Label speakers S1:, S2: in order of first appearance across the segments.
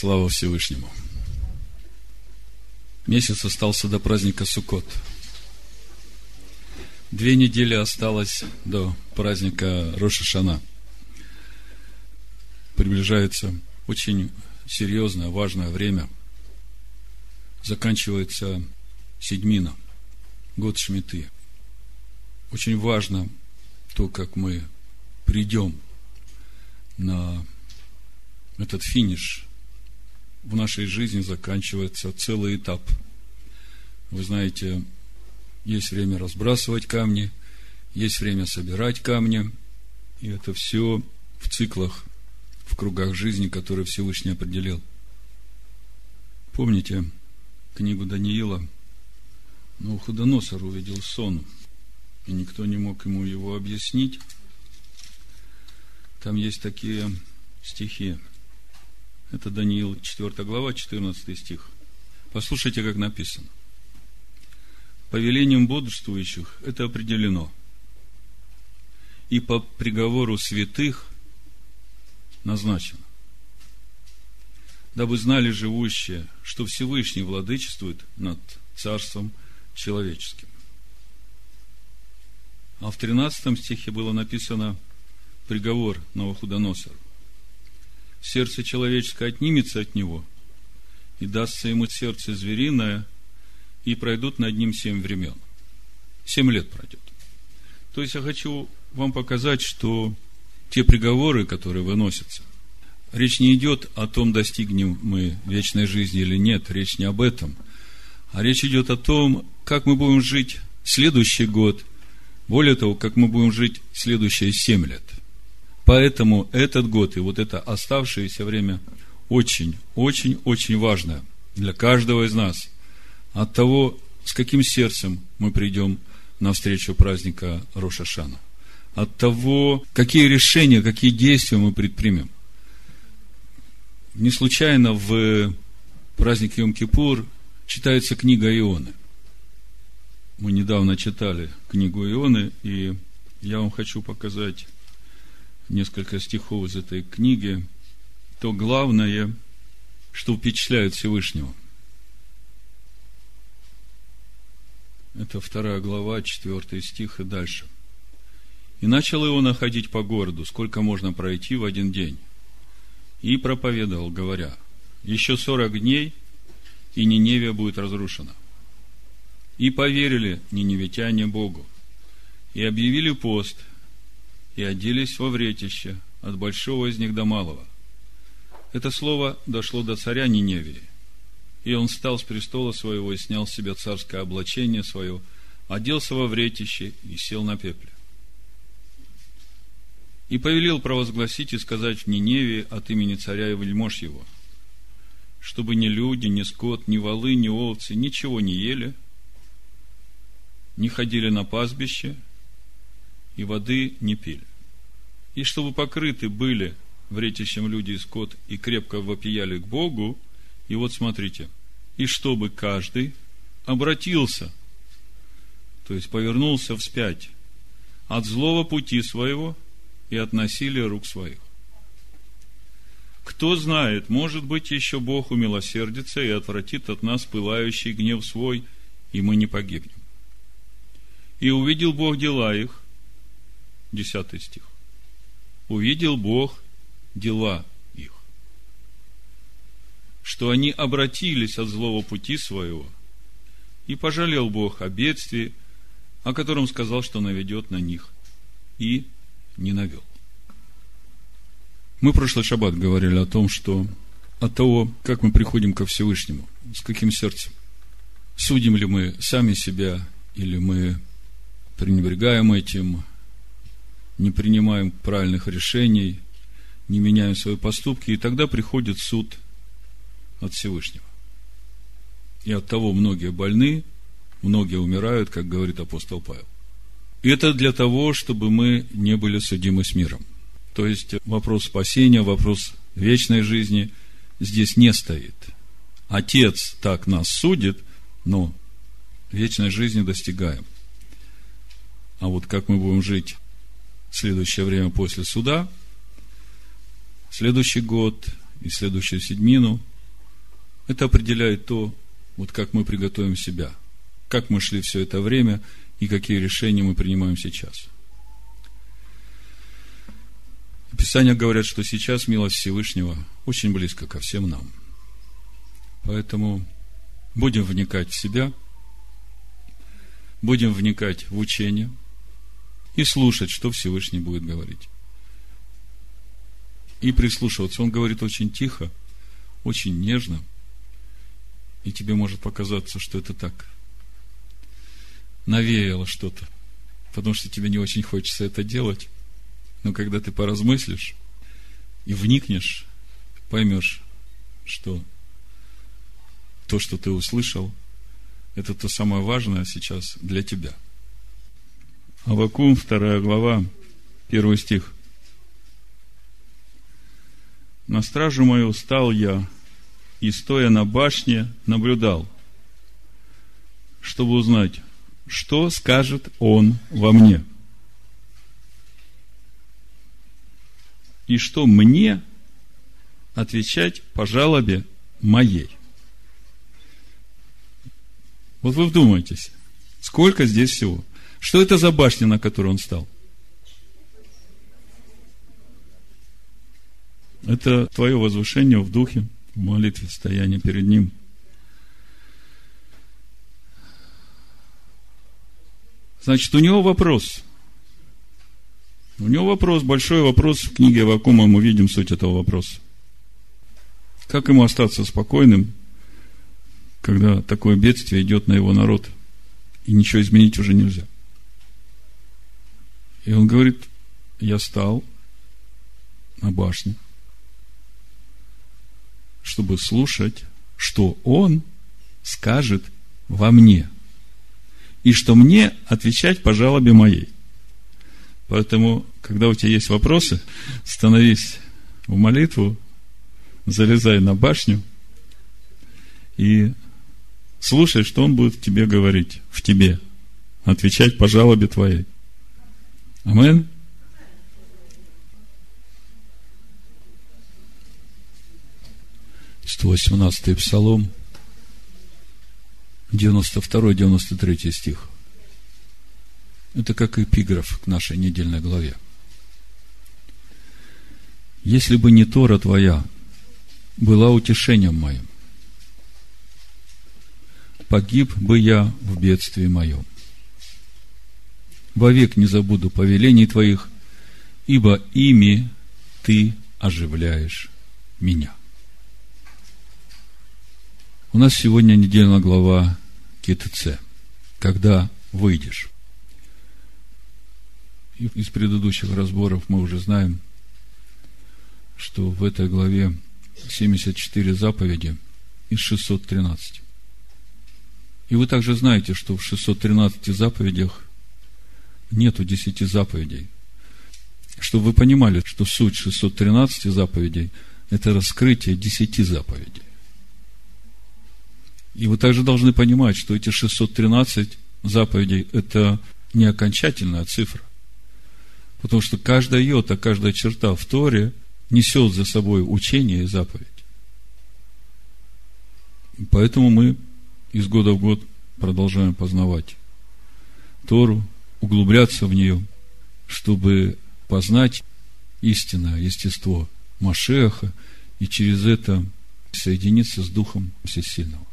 S1: Слава Всевышнему. Месяц остался до праздника Суккот. Две недели осталось до праздника Рошашана. Приближается очень серьезное, важное время. Заканчивается седьмина, год Шмиты. Очень важно то, как мы придем на этот финиш. В нашей жизни заканчивается целый этап. Вы знаете, есть время разбрасывать камни, есть время собирать камни, и это все в циклах, в кругах жизни, которые Всевышний определил. Помните книгу Даниила? Но Худоносор увидел сон, и никто не мог ему его объяснить. Там есть такие стихи. Это Даниил 4 глава, 14 стих. Послушайте, как написано. По велениям бодрствующих это определено. И по приговору святых назначено. Дабы знали живущие, что Всевышний владычествует над царством человеческим. А в 13 стихе было написано приговор Новохудоносору сердце человеческое отнимется от него, и дастся ему сердце звериное, и пройдут над ним семь времен. Семь лет пройдет. То есть я хочу вам показать, что те приговоры, которые выносятся, речь не идет о том, достигнем мы вечной жизни или нет, речь не об этом, а речь идет о том, как мы будем жить следующий год, более того, как мы будем жить следующие семь лет – Поэтому этот год и вот это оставшееся время очень, очень, очень важно для каждого из нас. От того, с каким сердцем мы придем на встречу праздника Рошашана. От того, какие решения, какие действия мы предпримем. Не случайно в праздник Йом-Кипур читается книга Ионы. Мы недавно читали книгу Ионы, и я вам хочу показать несколько стихов из этой книги, то главное, что впечатляет Всевышнего. Это вторая глава, четвертый стих и дальше. И начал его находить по городу, сколько можно пройти в один день. И проповедовал, говоря, еще сорок дней, и Ниневия будет разрушена. И поверили ниневитяне Богу, и объявили пост – и оделись во вретище, от большого из них до малого. Это слово дошло до царя Ниневии. И он встал с престола своего и снял с себя царское облачение свое, оделся во вретище и сел на пепле. И повелел провозгласить и сказать в Ниневии от имени царя и вельмож его, чтобы ни люди, ни скот, ни волы, ни овцы ничего не ели, не ходили на пастбище и воды не пили и чтобы покрыты были вретищем люди и скот, и крепко вопияли к Богу, и вот смотрите, и чтобы каждый обратился, то есть повернулся вспять от злого пути своего и от насилия рук своих. Кто знает, может быть, еще Бог умилосердится и отвратит от нас пылающий гнев свой, и мы не погибнем. И увидел Бог дела их, десятый стих увидел Бог дела их, что они обратились от злого пути своего, и пожалел Бог о бедствии, о котором сказал, что наведет на них, и не навел. Мы прошлый шаббат говорили о том, что от того, как мы приходим ко Всевышнему, с каким сердцем, судим ли мы сами себя, или мы пренебрегаем этим, не принимаем правильных решений, не меняем свои поступки, и тогда приходит суд от Всевышнего. И от того многие больны, многие умирают, как говорит апостол Павел. И это для того, чтобы мы не были судимы с миром. То есть вопрос спасения, вопрос вечной жизни здесь не стоит. Отец так нас судит, но вечной жизни достигаем. А вот как мы будем жить следующее время после суда, следующий год и следующую седмину, это определяет то, вот как мы приготовим себя, как мы шли все это время и какие решения мы принимаем сейчас. Писания говорят, что сейчас милость Всевышнего очень близко ко всем нам. Поэтому будем вникать в себя, будем вникать в учение и слушать, что Всевышний будет говорить. И прислушиваться. Он говорит очень тихо, очень нежно, и тебе может показаться, что это так. Навеяло что-то, потому что тебе не очень хочется это делать. Но когда ты поразмыслишь и вникнешь, поймешь, что то, что ты услышал, это то самое важное сейчас для тебя. Авакум, вторая глава, первый стих. На стражу мою стал я, и, стоя на башне, наблюдал, чтобы узнать, что скажет он во мне. И что мне отвечать по жалобе моей. Вот вы вдумайтесь, сколько здесь всего. Что это за башня, на которой он стал? Это твое возвышение в духе, в молитве, стояние перед Ним. Значит, у него вопрос. У него вопрос, большой вопрос в книге Авакума, мы видим суть этого вопроса. Как ему остаться спокойным, когда такое бедствие идет на его народ, и ничего изменить уже нельзя. И он говорит, я стал на башне, чтобы слушать, что он скажет во мне, и что мне отвечать по жалобе моей. Поэтому, когда у тебя есть вопросы, становись в молитву, залезай на башню и Слушай, что он будет тебе говорить, в тебе, отвечать по жалобе твоей. Амен. Сто восемнадцатый псалом, 92-93 стих. Это как эпиграф к нашей недельной главе. Если бы не Тора твоя была утешением моим, погиб бы я в бедствии моем. Вовек не забуду повелений Твоих, ибо ими Ты оживляешь меня. У нас сегодня недельная глава КТЦ. Когда выйдешь. Из предыдущих разборов мы уже знаем, что в этой главе 74 заповеди из 613. И вы также знаете, что в 613 заповедях нету 10 заповедей. Чтобы вы понимали, что суть 613 заповедей – это раскрытие 10 заповедей. И вы также должны понимать, что эти 613 заповедей – это не окончательная цифра. Потому что каждая йота, каждая черта в Торе несет за собой учение и заповедь. Поэтому мы из года в год продолжаем познавать Тору, углубляться в нее, чтобы познать истинное естество Машеха и через это соединиться с Духом Всесильного.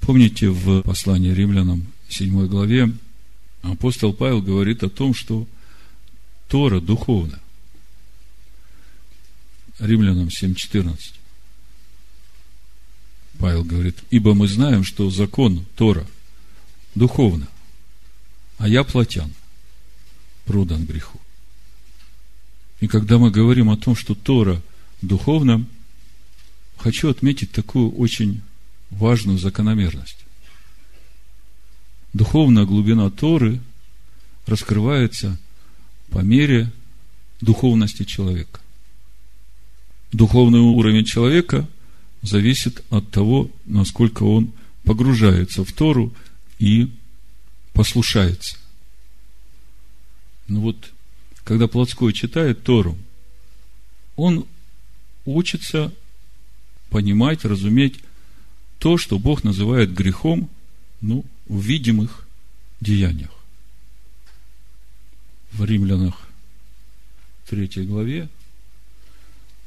S1: Помните, в послании римлянам 7 главе апостол Павел говорит о том, что Тора духовна. Римлянам 7.14. Павел говорит, ибо мы знаем, что закон Тора духовно, а я плотян, продан греху. И когда мы говорим о том, что Тора духовна, хочу отметить такую очень важную закономерность. Духовная глубина Торы раскрывается по мере духовности человека. Духовный уровень человека зависит от того, насколько он погружается в Тору и послушается. Ну вот, когда плотской читает Тору, он учится понимать, разуметь то, что Бог называет грехом, ну, в видимых деяниях. В Римлянах 3 главе,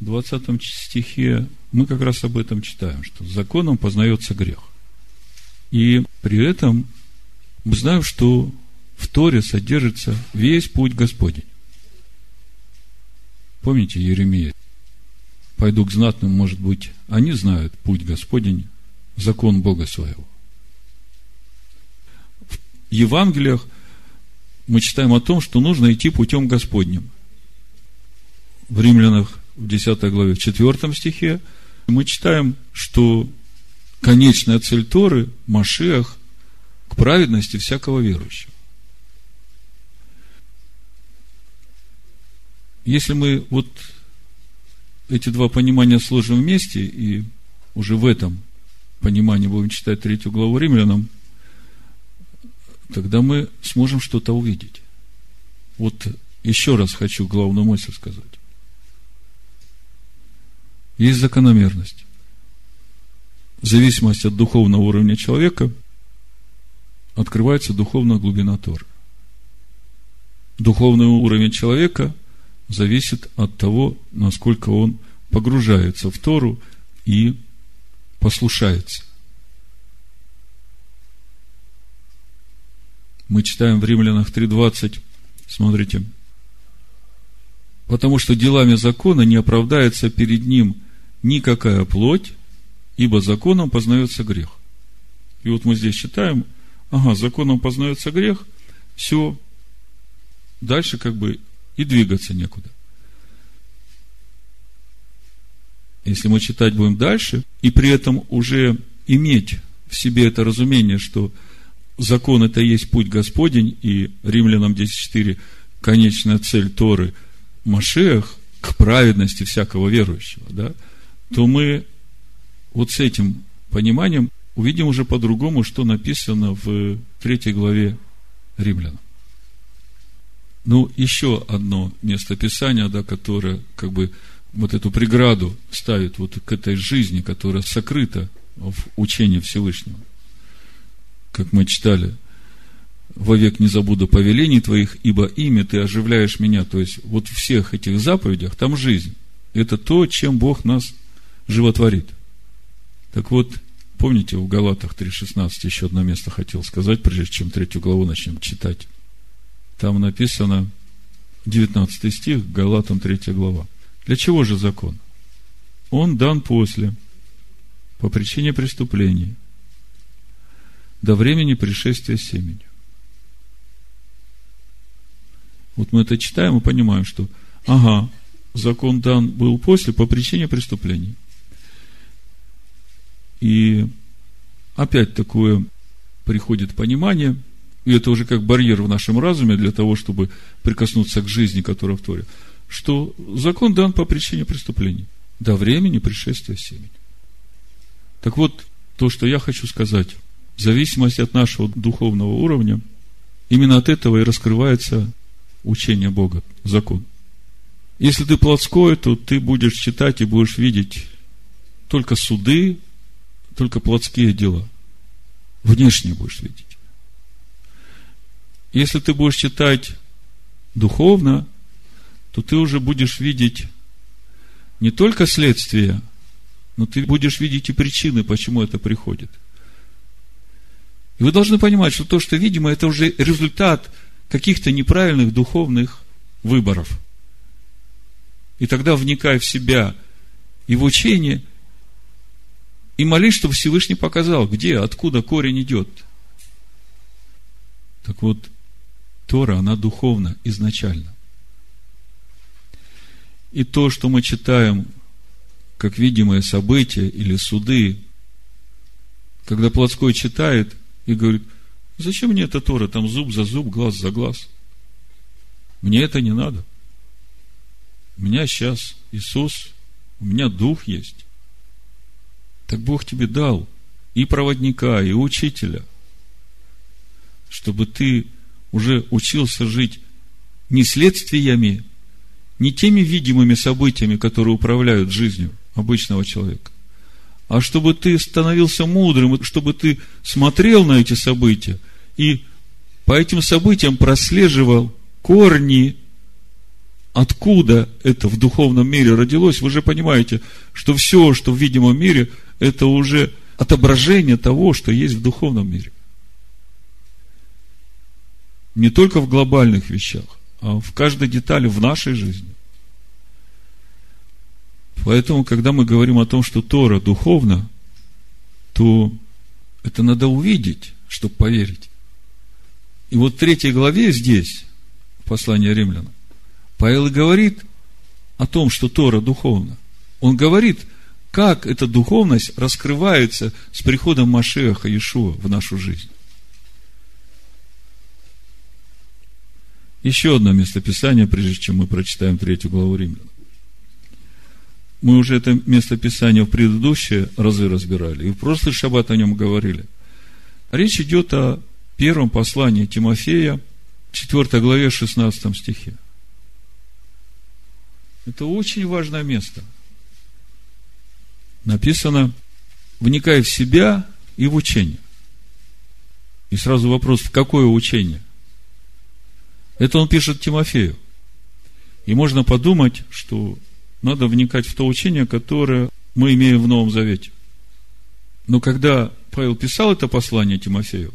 S1: 20 стихе мы как раз об этом читаем, что законом познается грех. И при этом мы знаем, что в Торе содержится весь путь Господень. Помните Еремея? Пойду к знатным, может быть, они знают путь Господень, закон Бога своего. В Евангелиях мы читаем о том, что нужно идти путем Господним. В Римлянах в 10 главе, в 4 стихе мы читаем, что конечная цель Торы – Машиах к праведности всякого верующего. Если мы вот эти два понимания сложим вместе, и уже в этом понимании будем читать третью главу римлянам, тогда мы сможем что-то увидеть. Вот еще раз хочу главную мысль сказать. Есть закономерность. Зависимость от духовного уровня человека открывается духовная глубина Торы. Духовный уровень человека зависит от того, насколько он погружается в Тору и послушается. Мы читаем в Римлянах 3.20, смотрите, потому что делами закона не оправдается перед ним никакая плоть, ибо законом познается грех. И вот мы здесь читаем, ага, законом познается грех, все, дальше как бы и двигаться некуда. Если мы читать будем дальше, и при этом уже иметь в себе это разумение, что закон это есть путь Господень, и Римлянам 10.4 конечная цель Торы Машех к праведности всякого верующего, да, то мы вот с этим пониманием увидим уже по-другому, что написано в третьей главе Римлянам. Ну, еще одно место Писания, да, которое как бы вот эту преграду ставит вот к этой жизни, которая сокрыта в учении Всевышнего. Как мы читали, вовек не забуду повелений твоих, ибо ими ты оживляешь меня. То есть, вот в всех этих заповедях там жизнь. Это то, чем Бог нас животворит. Так вот, помните, в Галатах 3.16 еще одно место хотел сказать, прежде чем третью главу начнем читать. Там написано 19 стих, Галатам 3 глава. Для чего же закон? Он дан после, по причине преступлений, до времени пришествия семени. Вот мы это читаем и понимаем, что, ага, закон дан был после по причине преступлений. И опять такое приходит понимание – и это уже как барьер в нашем разуме для того, чтобы прикоснуться к жизни, которая в Торе, что закон дан по причине преступлений, до времени пришествия семени. Так вот, то, что я хочу сказать, в зависимости от нашего духовного уровня, именно от этого и раскрывается учение Бога, закон. Если ты плотской, то ты будешь читать и будешь видеть только суды, только плотские дела. Внешне будешь видеть. Если ты будешь читать духовно, то ты уже будешь видеть не только следствие, но ты будешь видеть и причины, почему это приходит. И вы должны понимать, что то, что видимо, это уже результат каких-то неправильных духовных выборов. И тогда вникай в себя и в учение, и молись, чтобы Всевышний показал, где, откуда корень идет. Так вот, Тора, она духовна изначально. И то, что мы читаем как видимое событие или суды, когда плотской читает и говорит, зачем мне эта Тора, там зуб за зуб, глаз за глаз. Мне это не надо. У меня сейчас Иисус, у меня дух есть. Так Бог тебе дал и проводника, и учителя, чтобы ты уже учился жить не следствиями, не теми видимыми событиями, которые управляют жизнью обычного человека, а чтобы ты становился мудрым, чтобы ты смотрел на эти события и по этим событиям прослеживал корни, откуда это в духовном мире родилось. Вы же понимаете, что все, что в видимом мире, это уже отображение того, что есть в духовном мире. Не только в глобальных вещах, а в каждой детали в нашей жизни. Поэтому, когда мы говорим о том, что Тора духовна, то это надо увидеть, чтобы поверить. И вот в третьей главе здесь, послание римлянам, Павел говорит о том, что Тора духовна. Он говорит, как эта духовность раскрывается с приходом Машеха Иешуа в нашу жизнь. Еще одно местописание, прежде чем мы прочитаем третью главу Римлян. Мы уже это местописание в предыдущие разы разбирали, и в прошлый шаббат о нем говорили. Речь идет о первом послании Тимофея, 4 главе, 16 стихе. Это очень важное место. Написано, вникай в себя и в учение. И сразу вопрос, в какое учение? Это он пишет Тимофею. И можно подумать, что надо вникать в то учение, которое мы имеем в Новом Завете. Но когда Павел писал это послание Тимофею,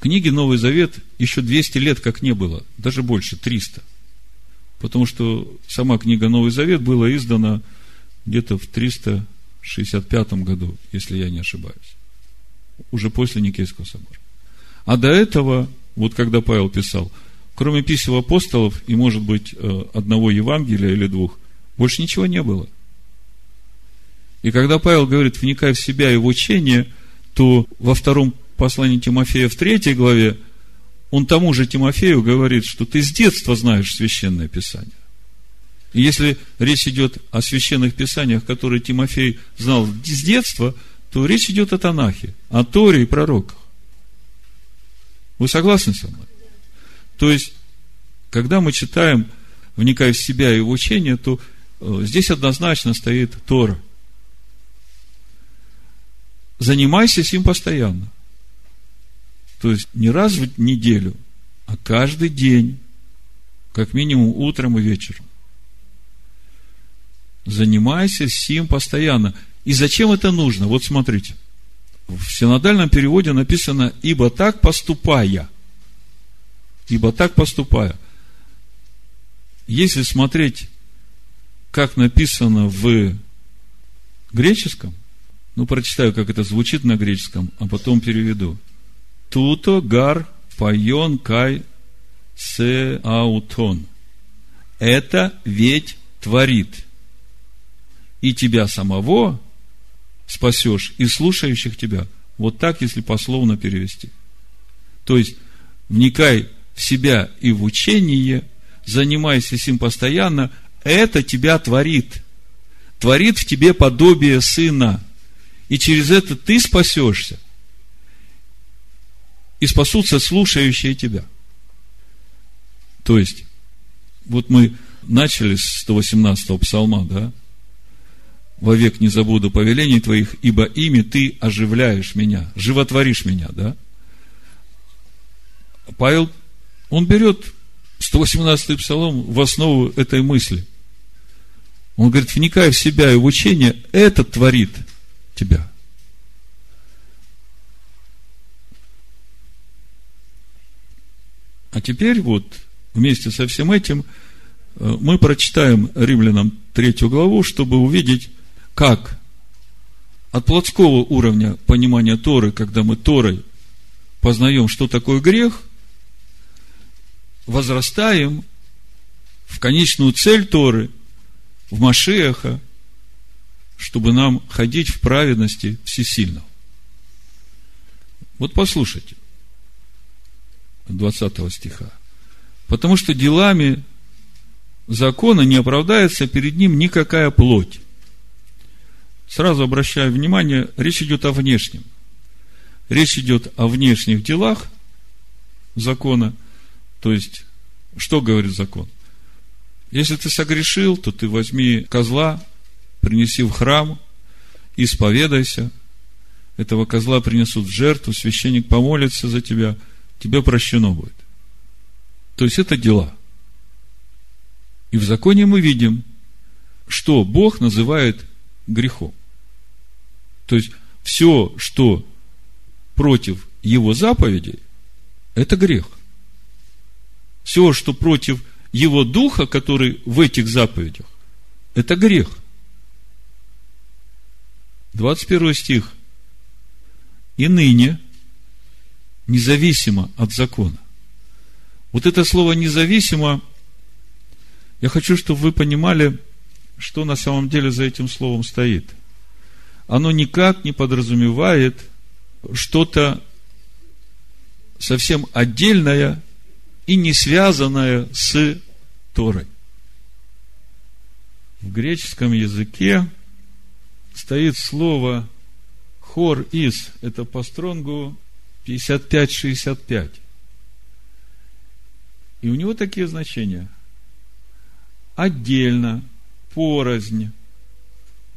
S1: книги Новый Завет еще 200 лет как не было, даже больше, 300. Потому что сама книга Новый Завет была издана где-то в 365 году, если я не ошибаюсь. Уже после Никейского собора. А до этого, вот когда Павел писал, кроме писем апостолов и, может быть, э, одного Евангелия или двух, больше ничего не было. И когда Павел говорит, вникай в себя и в учение, то во втором послании Тимофея в третьей главе он тому же Тимофею говорит, что ты с детства знаешь священное писание. Если речь идет о священных писаниях, которые Тимофей знал с детства, то речь идет о Танахе, о Торе и пророках. Вы согласны со мной? То есть, когда мы читаем, вникая в себя и в учение, то Э, здесь однозначно стоит Тора. Занимайся с ним постоянно. То есть не раз в неделю, а каждый день, как минимум утром и вечером. Занимайся с ним постоянно. И зачем это нужно? Вот смотрите. В синодальном переводе написано «ибо так поступая». Ибо так поступая. Если смотреть как написано в греческом, ну, прочитаю, как это звучит на греческом, а потом переведу. Туто гар пайон кай се аутон. Это ведь творит. И тебя самого спасешь, и слушающих тебя. Вот так, если пословно перевести. То есть, вникай в себя и в учение, занимайся им постоянно – это тебя творит. Творит в тебе подобие сына. И через это ты спасешься. И спасутся слушающие тебя. То есть, вот мы начали с 118-го псалма, да? Вовек не забуду повелений твоих, ибо ими ты оживляешь меня, животворишь меня, да? Павел, он берет 118-й псалом в основу этой мысли – он говорит, вникая в себя и в учение, это творит тебя. А теперь вот вместе со всем этим э, мы прочитаем римлянам третью главу, чтобы увидеть, как от плотского уровня понимания Торы, когда мы Торой познаем, что такое грех, возрастаем в конечную цель Торы – в Машеха, чтобы нам ходить в праведности всесильного. Вот послушайте, 20 стиха. Потому что делами закона не оправдается перед ним никакая плоть. Сразу обращаю внимание, речь идет о внешнем. Речь идет о внешних делах закона. То есть, что говорит закон? Если ты согрешил, то ты возьми козла, принеси в храм, исповедайся. Этого козла принесут в жертву, священник помолится за тебя, тебе прощено будет. То есть это дела. И в законе мы видим, что Бог называет грехом. То есть все, что против его заповедей, это грех. Все, что против его духа, который в этих заповедях, это грех. 21 стих. И ныне, независимо от закона. Вот это слово независимо, я хочу, чтобы вы понимали, что на самом деле за этим словом стоит. Оно никак не подразумевает что-то совсем отдельное и не связанное с Торой. В греческом языке стоит слово хор из, это по стронгу 55-65. И у него такие значения. Отдельно, порознь,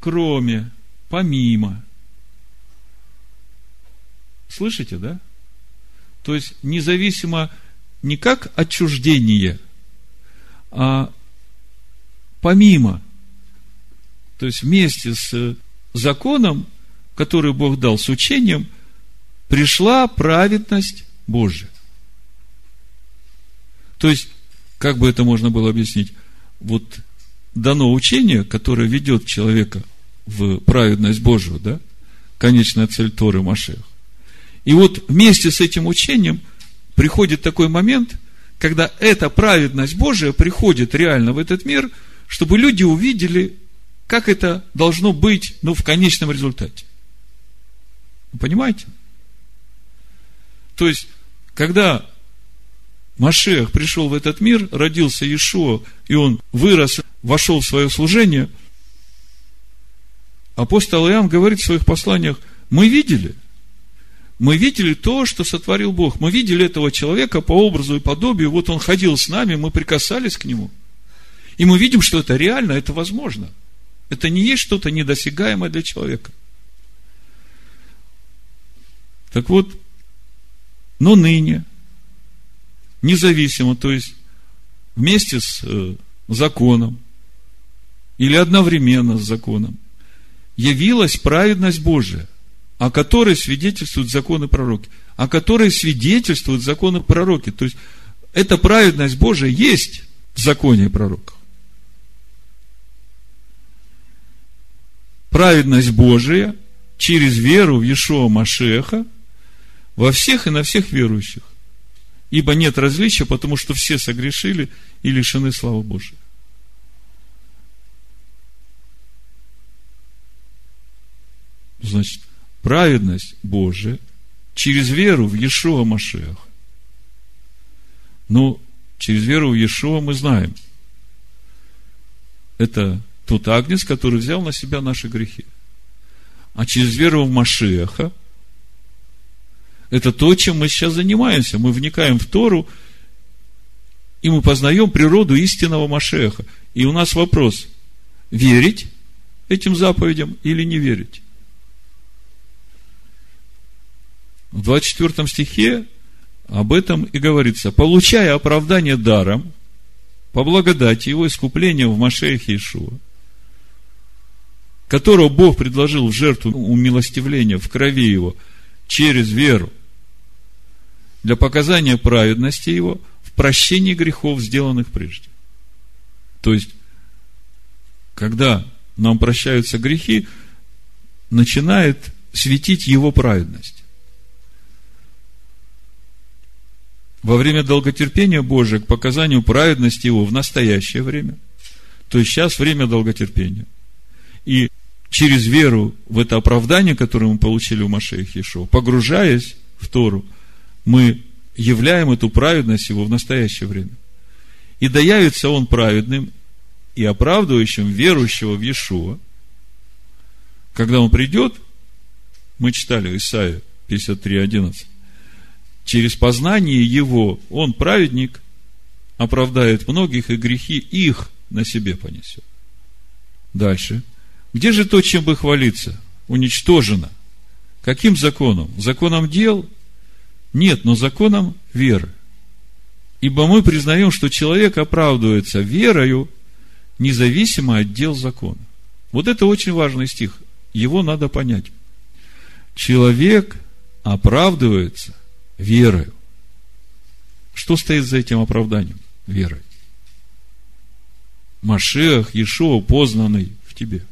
S1: кроме, помимо. Слышите, да? То есть, независимо не как отчуждение, а помимо. То есть, вместе с законом, который Бог дал, с учением, пришла праведность Божья. То есть, как бы это можно было объяснить? Вот дано учение, которое ведет человека в праведность Божию, да? Конечная цель Торы Машех. И вот вместе с этим учением приходит такой момент, когда эта праведность Божия приходит реально в этот мир, чтобы люди увидели, как это должно быть, ну, в конечном результате. Понимаете? То есть, когда Машех пришел в этот мир, родился Иешуа, и он вырос, вошел в свое служение, апостол Иоанн говорит в своих посланиях, мы видели, мы видели то, что сотворил Бог. Мы видели этого человека по образу и подобию. Вот он ходил с нами, мы прикасались к нему. И мы видим, что это реально, это возможно. Это не есть что-то недосягаемое для человека. Так вот, но ныне независимо, то есть вместе с э, законом или одновременно с законом, явилась праведность Божия, о которой свидетельствуют законы пророки, о которой свидетельствуют законы пророки. То есть, эта праведность Божия есть в законе пророков. Праведность Божия через веру в Иешуа Машеха во всех и на всех верующих. Ибо нет различия, потому что все согрешили и лишены славы Божией. Значит, праведность Божия через веру в Иешуа Машеха. Ну, через веру в Иешуа мы знаем. Это тот агнец, который взял на себя наши грехи. А через веру в Машеха – это то, чем мы сейчас занимаемся. Мы вникаем в Тору, и мы познаем природу истинного Машеха. И у нас вопрос, верить этим заповедям или не верить? В 24 стихе об этом и говорится. Получая оправдание даром, по благодати его искупления в Машехе Ишуа, которого Бог предложил в жертву умилостивления в крови его через веру, для показания праведности его в прощении грехов, сделанных прежде. То есть, когда нам прощаются грехи, начинает светить его праведность. Во время долготерпения Божия к показанию праведности его в настоящее время. То есть сейчас время долготерпения. И через веру в это оправдание, которое мы получили у Машеях Ешова, погружаясь в Тору – мы являем эту праведность его в настоящее время. И доявится он праведным и оправдывающим верующего в Иешуа. Когда он придет, мы читали Исаия 53.11, через познание его он праведник, оправдает многих, и грехи их на себе понесет. Дальше. Где же то, чем бы хвалиться? Уничтожено. Каким законом? Законом дел? Нет, но законом веры. Ибо мы признаем, что человек оправдывается верою, независимо от дел закона. Вот это очень важный стих. Его надо понять. Человек оправдывается верою. Что стоит за этим оправданием? Верой. Машех, Иешуа, познанный в тебе.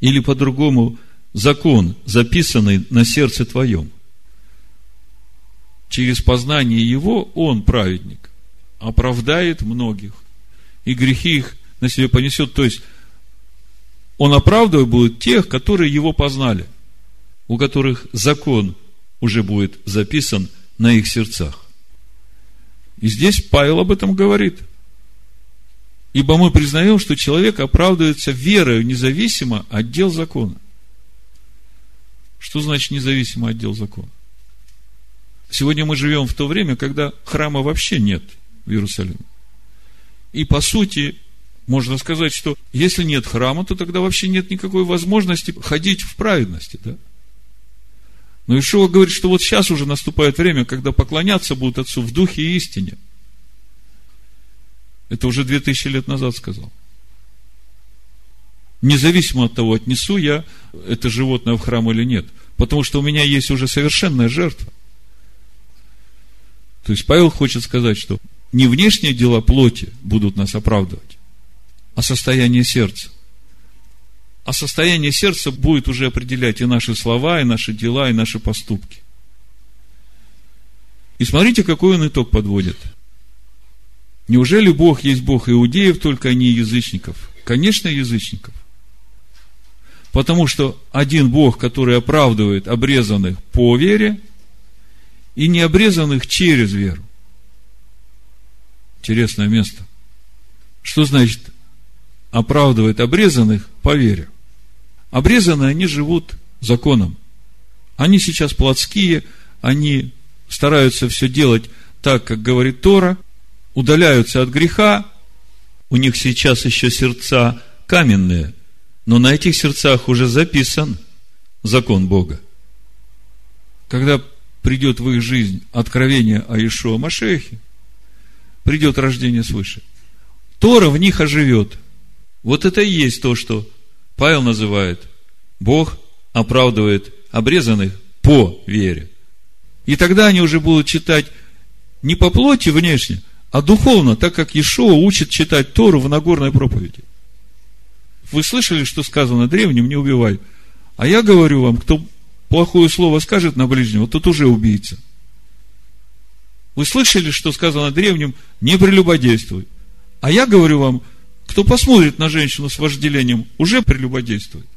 S1: Или по-другому, закон, записанный на сердце твоем. Через познание его он, праведник, оправдает многих. И грехи их на себе понесет. То есть, он оправдывать будет тех, которые его познали, у которых закон уже будет записан на их сердцах. И здесь Павел об этом говорит. Ибо мы признаем, что человек оправдывается верою независимо от дел закона. Что значит независимо от дел закона? Сегодня мы живем в то время, когда храма вообще нет в Иерусалиме. И по сути, можно сказать, что если нет храма, то тогда вообще нет никакой возможности ходить в праведности. Да? Но Ишуа говорит, что вот сейчас уже наступает время, когда поклоняться будут Отцу в духе и истине. Это уже две тысячи лет назад сказал. Независимо от того, отнесу я это животное в храм или нет. Потому что у меня есть уже совершенная жертва. То есть Павел хочет сказать, что не внешние дела плоти будут нас оправдывать, а состояние сердца. А состояние сердца будет уже определять и наши слова, и наши дела, и наши поступки. И смотрите, какой он итог подводит. Неужели Бог есть Бог иудеев, только не язычников? Конечно, язычников. Потому что один Бог, который оправдывает обрезанных по вере, и не обрезанных через веру. Интересное место. Что значит оправдывает обрезанных по вере? Обрезанные, они живут законом. Они сейчас плотские, они стараются все делать так, как говорит Тора, удаляются от греха, у них сейчас еще сердца каменные, но на этих сердцах уже записан закон Бога. Когда придет в их жизнь откровение о Ишуа Машехе, придет рождение свыше. Тора в них оживет. Вот это и есть то, что Павел называет, Бог оправдывает обрезанных по вере. И тогда они уже будут читать не по плоти внешне, а духовно, так как Иешуа учит читать Тору в Нагорной проповеди. Вы слышали, что сказано древним, не убивай. А я говорю вам, кто плохое слово скажет на ближнего, тот уже убийца. Вы слышали, что сказано древним, не прелюбодействуй. А я говорю вам, кто посмотрит на женщину с вожделением, уже прелюбодействует.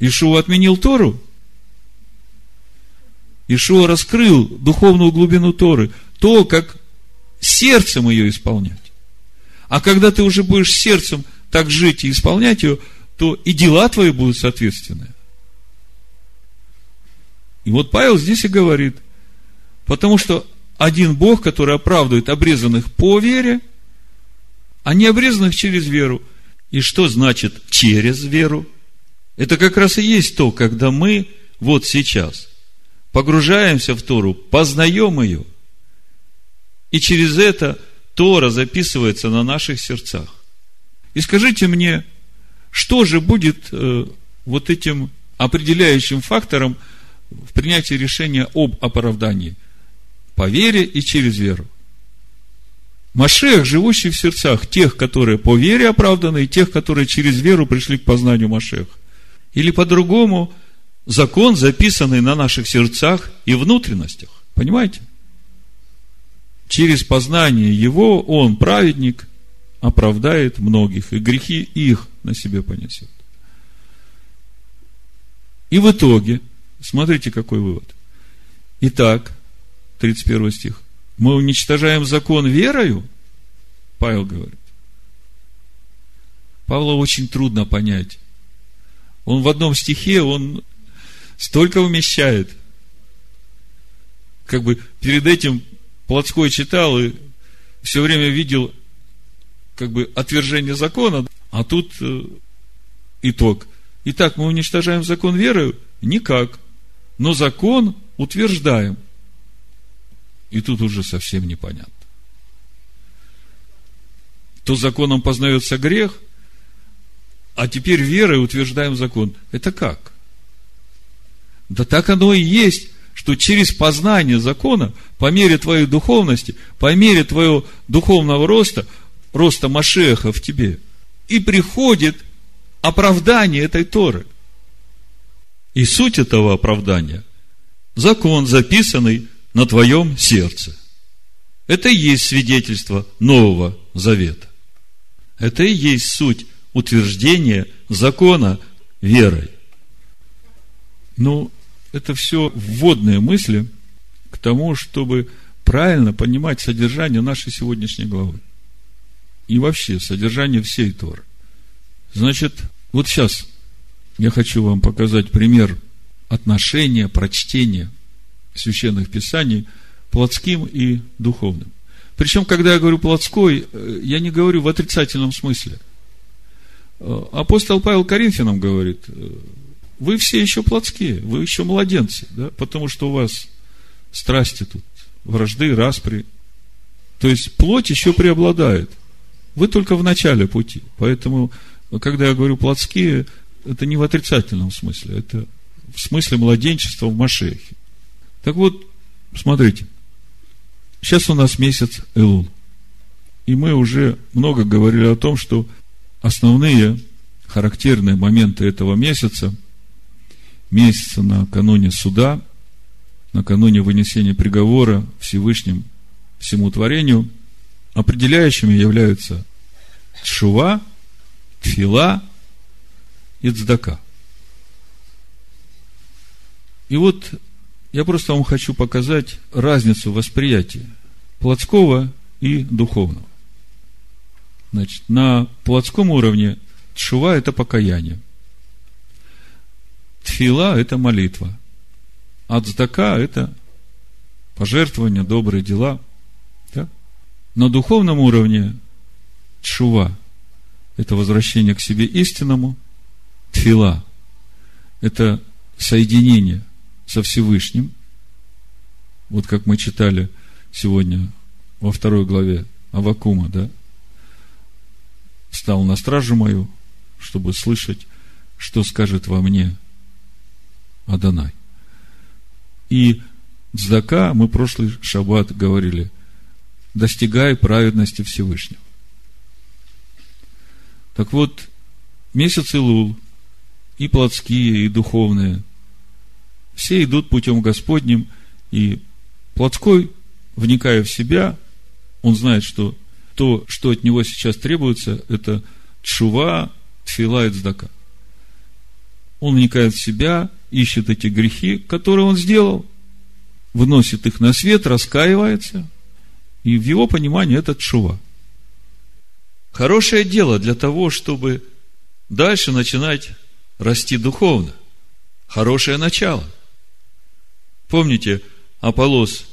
S1: Ишуа отменил Тору. Ишуа раскрыл духовную глубину Торы, то, как сердцем ее исполнять. А когда ты уже будешь сердцем так жить и исполнять ее, то и дела твои будут соответственные. И вот Павел здесь и говорит, потому что один Бог, который оправдывает обрезанных по вере – а не обрезанных через веру. И что значит через веру? Это как раз и есть то, когда мы вот сейчас погружаемся в Тору, познаем ее, и через это Тора записывается на наших сердцах. И скажите мне, что же будет э, вот этим определяющим фактором в принятии решения об оправдании? По вере и через веру. Машех, живущий в сердцах тех, которые по вере оправданы, и тех, которые через веру пришли к познанию Машеха. Или по-другому, закон, записанный на наших сердцах и внутренностях. Понимаете? Через познание его он, праведник, оправдает многих, и грехи их на себе понесет. И в итоге, смотрите, какой вывод. Итак, 31 стих мы уничтожаем закон верою, Павел говорит. Павла очень трудно понять. Он в одном стихе, он столько умещает. Как бы перед этим Плотской читал и все время видел как бы отвержение закона, а тут э, итог. Итак, мы уничтожаем закон веры? Никак. Но закон утверждаем. И тут уже совсем непонятно. То законом познается грех, а теперь верой утверждаем закон. Это как? Да так оно и есть, что через познание закона, по мере твоей духовности, по мере твоего духовного роста, роста Машеха в тебе, и приходит оправдание этой Торы. И суть этого оправдания – закон, записанный на твоем сердце. Это и есть свидетельство Нового Завета. Это и есть суть утверждения закона верой. Ну, это все вводные мысли к тому, чтобы правильно понимать содержание нашей сегодняшней главы. И вообще содержание всей Торы. Значит, вот сейчас я хочу вам показать пример отношения, прочтения священных писаний плотским и духовным. Причем, когда я говорю плотской, э, я не говорю в отрицательном смысле. Э, апостол Павел Коринфянам говорит, э, вы все еще плотские, вы еще младенцы, да, потому что у вас страсти тут, вражды, распри. То есть плоть еще преобладает. Вы только в начале пути. Поэтому, когда я говорю плотские, это не в отрицательном смысле, это в смысле младенчества в Машехе. Так вот, смотрите, сейчас у нас месяц Элул. И мы уже много говорили о том, что основные характерные моменты этого месяца – месяца накануне суда, накануне вынесения приговора Всевышним всему творению, определяющими являются Шува, Тфила и Цдака. И вот я просто вам хочу показать разницу восприятия плотского и духовного. Значит, на плотском уровне Тшува – это покаяние. Тфила – это молитва. А цдака – это пожертвования, добрые дела. Да? На духовном уровне чува – это возвращение к себе истинному. Тфила – это соединение со Всевышним. Вот как мы читали сегодня во второй главе Авакума, да? Стал на стражу мою, чтобы слышать, что скажет во мне Адонай. И Цдака, мы прошлый шаббат говорили, достигай праведности Всевышнего. Так вот, месяц Илул, и плотские, и духовные, все идут путем Господним, и плотской, вникая в себя, он знает, что то, что от него сейчас требуется, это чува, тфила и цдака. Он вникает в себя, ищет эти грехи, которые он сделал, выносит их на свет, раскаивается, и в его понимании это чува. Хорошее дело для того, чтобы дальше начинать расти духовно. Хорошее начало. Помните, Аполос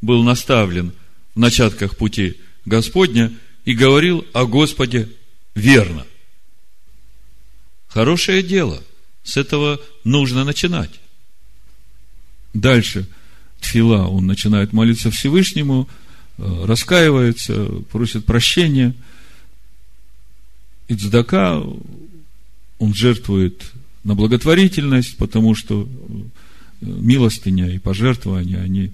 S1: был наставлен в начатках пути Господня и говорил о Господе верно. Хорошее дело – с этого нужно начинать. Дальше Тфила, он начинает молиться Всевышнему, э, раскаивается, просит прощения. И Цдака, он жертвует на благотворительность, потому что э, милостыня и пожертвования, они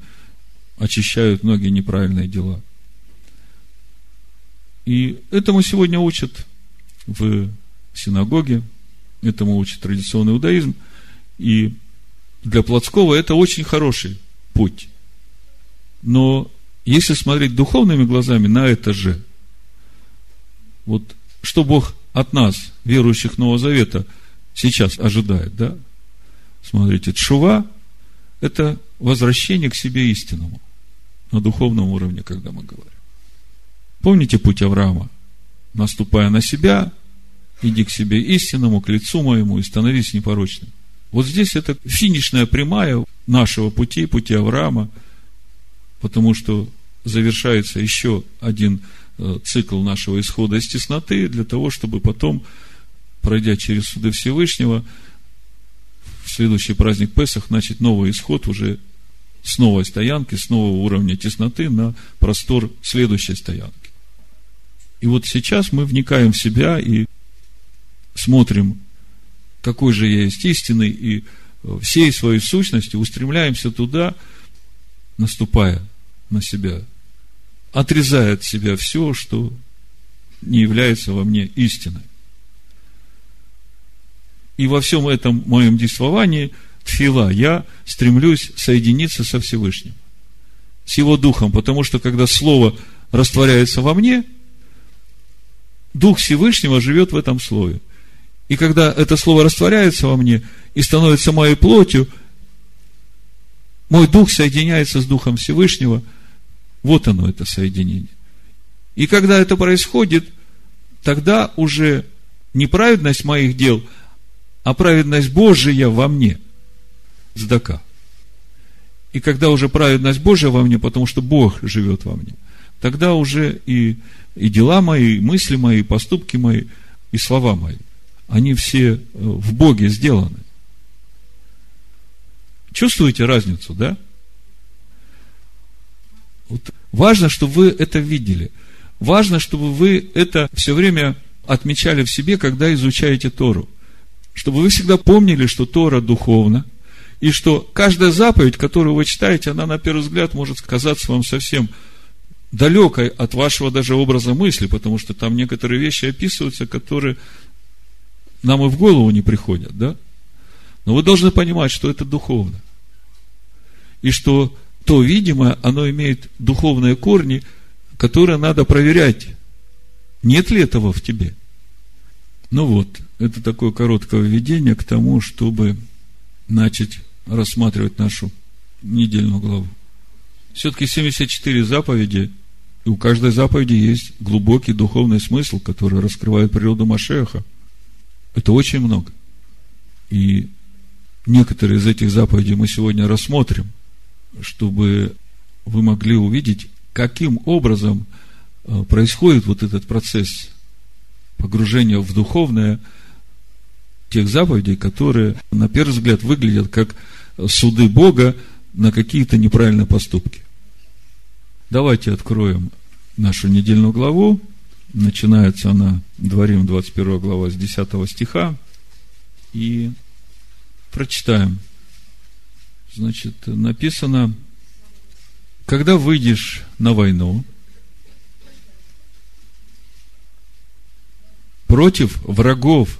S1: очищают многие неправильные дела. И этому сегодня учат в синагоге, Этому учит традиционный иудаизм. И для плотского это очень хороший путь. Но если смотреть духовными глазами на это же, вот что Бог от нас, верующих Нового Завета, сейчас ожидает, да? Смотрите, чува – это возвращение к себе истинному на духовном уровне, когда мы говорим. Помните путь Авраама? Наступая на себя, иди к себе истинному, к лицу моему и становись непорочным. Вот здесь это финишная прямая нашего пути, пути Авраама, потому что завершается еще один цикл нашего исхода из тесноты, для того, чтобы потом, пройдя через суды Всевышнего, в следующий праздник Песах начать новый исход уже с новой стоянки, с нового уровня тесноты на простор следующей стоянки. И вот сейчас мы вникаем в себя и смотрим, какой же я есть истинный, и всей своей сущностью устремляемся туда, наступая на себя, отрезая от себя все, что не является во мне истиной. И во всем этом моем действовании, тфила, я стремлюсь соединиться со Всевышним, с Его Духом, потому что когда Слово растворяется во мне, Дух Всевышнего живет в этом Слове. И когда это Слово растворяется во мне и становится моей плотью, мой Дух соединяется с Духом Всевышнего. Вот оно, это соединение. И когда это происходит, тогда уже не праведность моих дел, а праведность Божия во мне. Здака. И когда уже праведность Божия во мне, потому что Бог живет во мне, тогда уже и, и дела мои, и мысли мои, и поступки мои, и слова мои, они все э, в Боге сделаны. Чувствуете разницу, да? Вот важно, чтобы вы это видели. Важно, чтобы вы это все время отмечали в себе, когда изучаете Тору чтобы вы всегда помнили, что Тора духовна, и что каждая заповедь, которую вы читаете, она на первый взгляд может казаться вам совсем далекой от вашего даже образа мысли, потому что там некоторые вещи описываются, которые нам и в голову не приходят, да? Но вы должны понимать, что это духовно. И что то видимое, оно имеет духовные корни, которые надо проверять. Нет ли этого в тебе? Ну вот, это такое короткое введение к тому, чтобы начать рассматривать нашу недельную главу. Все-таки 74 заповеди, и у каждой заповеди есть глубокий духовный смысл, который раскрывает природу Машеха. Это очень много. И некоторые из этих заповедей мы сегодня рассмотрим, чтобы вы могли увидеть, каким образом э, происходит вот этот процесс погружения в духовное – тех заповедей, которые, на первый взгляд, выглядят как суды Бога на какие-то неправильные поступки. Давайте откроем нашу недельную главу. Начинается она, Дворим, 21 глава, с 10 стиха. И прочитаем. Значит, написано, когда выйдешь на войну против врагов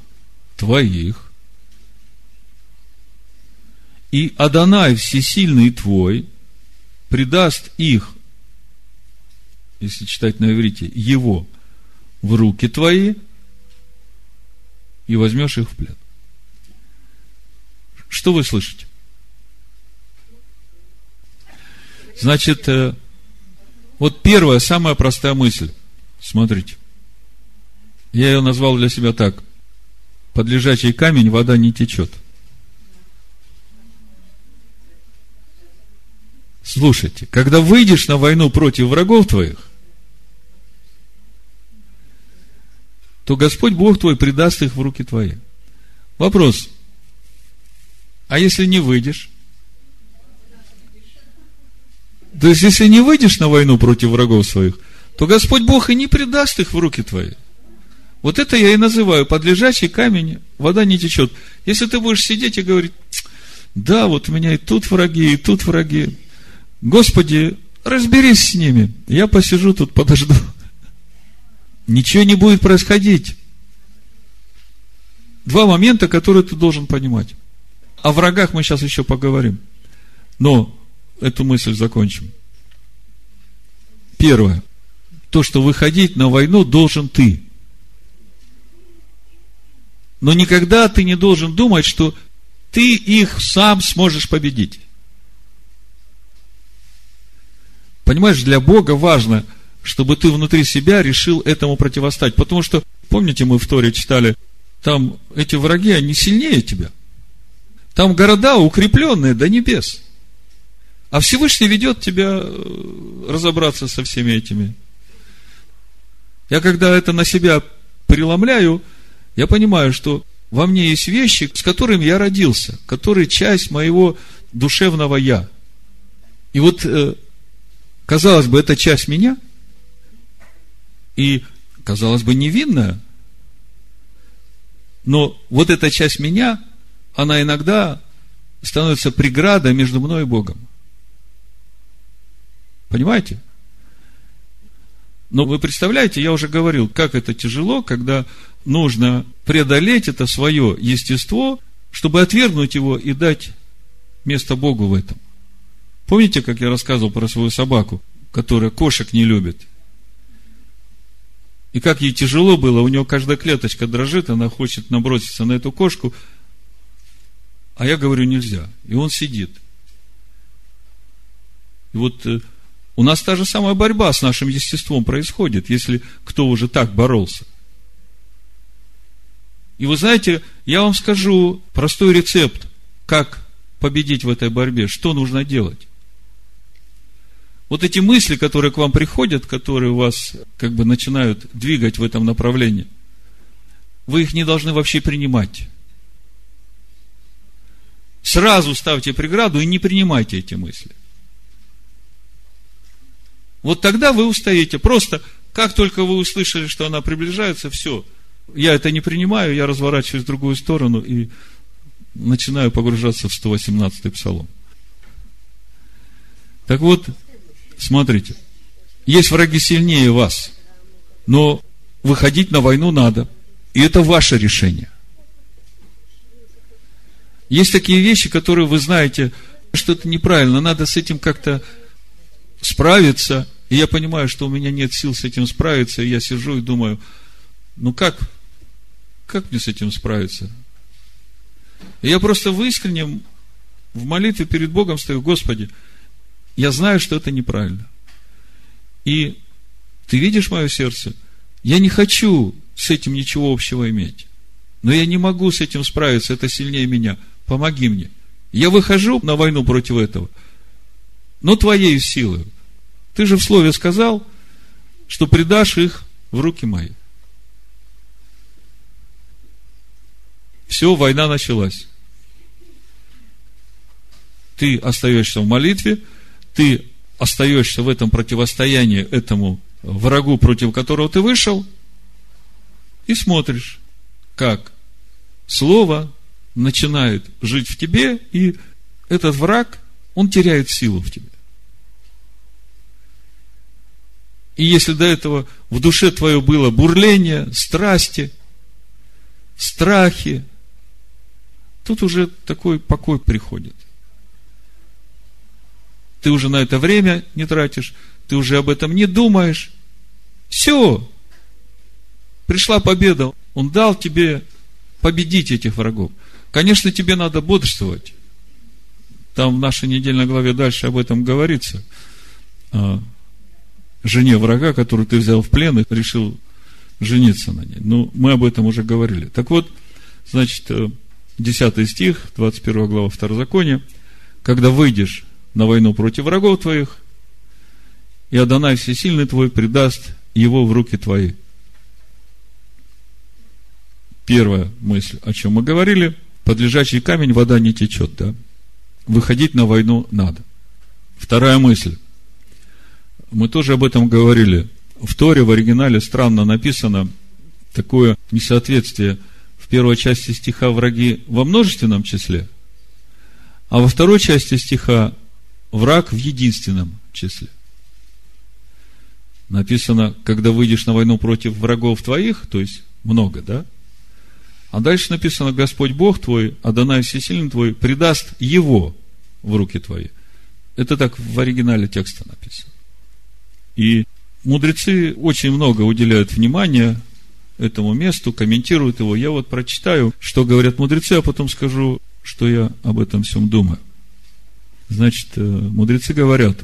S1: твоих, и Адонай Всесильный твой предаст их, если читать на иврите, его в руки твои, и возьмешь их в плен. Что вы слышите? Значит, э, вот первая, самая простая мысль. Смотрите. Я ее назвал для себя так под лежачий камень вода не течет. Слушайте, когда выйдешь на войну против врагов твоих, то Господь Бог твой предаст их в руки твои. Вопрос. А если не выйдешь? То есть, если не выйдешь на войну против врагов своих, то Господь Бог и не предаст их в руки твои. Вот это я и называю подлежащий камень, вода не течет. Если ты будешь сидеть и говорить, да, вот у меня и тут враги, и тут враги. Господи, разберись с ними. Я посижу тут, подожду. Ничего не будет происходить. Два момента, которые ты должен понимать. О врагах мы сейчас еще поговорим. Но эту мысль закончим. Первое. То, что выходить на войну должен ты. Но никогда ты не должен думать, что ты их сам сможешь победить. Понимаешь, для Бога важно, чтобы ты внутри себя решил этому противостать. Потому что, помните, мы в Торе читали, там эти враги, они сильнее тебя. Там города укрепленные до небес. А Всевышний ведет тебя э, разобраться со всеми этими Я когда это на себя преломляю, я понимаю, что во мне есть вещи, с которыми я родился, которые часть моего душевного я. И вот, э, казалось бы, это часть меня, и, казалось бы, невинная, но вот эта часть меня, она иногда становится преградой между мной и Богом. Понимаете? Но вы представляете, я уже говорил, как это тяжело, когда нужно преодолеть это свое естество, чтобы отвергнуть его и дать место Богу в этом. Помните, как я рассказывал про свою собаку, которая кошек не любит? И как ей тяжело было, у нее каждая клеточка дрожит, она хочет наброситься на эту кошку, а я говорю, нельзя. И он сидит. И вот э, у нас та же самая борьба с нашим естеством происходит, если кто уже так боролся. И вы знаете, я вам скажу простой рецепт, как победить в этой борьбе, что нужно делать. Вот эти мысли, которые к вам приходят, которые вас как бы начинают двигать в этом направлении, вы их не должны вообще принимать. Сразу ставьте преграду и не принимайте эти мысли. Вот тогда вы устоите. Просто, как только вы услышали, что она приближается, все. Я это не принимаю, я разворачиваюсь в другую сторону и начинаю погружаться в 118-й псалом. Так вот, смотрите, есть враги сильнее вас, но выходить на войну надо. И это ваше решение. Есть такие вещи, которые вы знаете, что это неправильно, надо с этим как-то справиться, и я понимаю, что у меня нет сил с этим справиться, и я сижу и думаю, ну как, как мне с этим справиться? И я просто в искреннем, в молитве перед Богом стою, Господи, я знаю, что это неправильно. И ты видишь мое сердце? Я не хочу с этим ничего общего иметь. Но я не могу с этим справиться, это сильнее меня. Помоги мне. Я выхожу на войну против этого, но твоей силой. Ты же в слове сказал, что предашь их в руки мои. Все, война началась. Ты остаешься в молитве, ты остаешься в этом противостоянии этому врагу, против которого ты вышел, и смотришь, как слово начинает жить в тебе, и этот враг, он теряет силу в тебе. И если до этого в душе твое было бурление, страсти, страхи, тут уже такой покой приходит. Ты уже на это время не тратишь, ты уже об этом не думаешь. Все. Пришла победа. Он дал тебе победить этих врагов. Конечно, тебе надо бодрствовать. Там в нашей недельной главе дальше об этом говорится. Жене врага, которую ты взял в плен и решил жениться на ней. Ну, мы об этом уже говорили. Так вот, значит, 10 э, стих, 21 глава Второзакония, когда выйдешь на войну против врагов твоих, и Адонай Всесильный твой предаст его в руки твои. Первая мысль, о чем мы говорили, под лежачий камень вода не течет, да? Выходить на войну надо. Вторая мысль. Мы тоже об этом говорили. В Торе в оригинале странно написано такое несоответствие в первой части стиха враги во множественном числе, а во второй части стиха враг в единственном числе. Написано, когда выйдешь на войну против врагов твоих, то есть много, да? А дальше написано, Господь Бог твой, Адонай Всесильный твой, предаст его в руки твои. Это так в оригинале текста написано. И мудрецы очень много уделяют внимания этому месту, комментируют его. Я вот прочитаю, что говорят мудрецы, а потом скажу, что я об этом всем думаю. Значит, э, мудрецы говорят,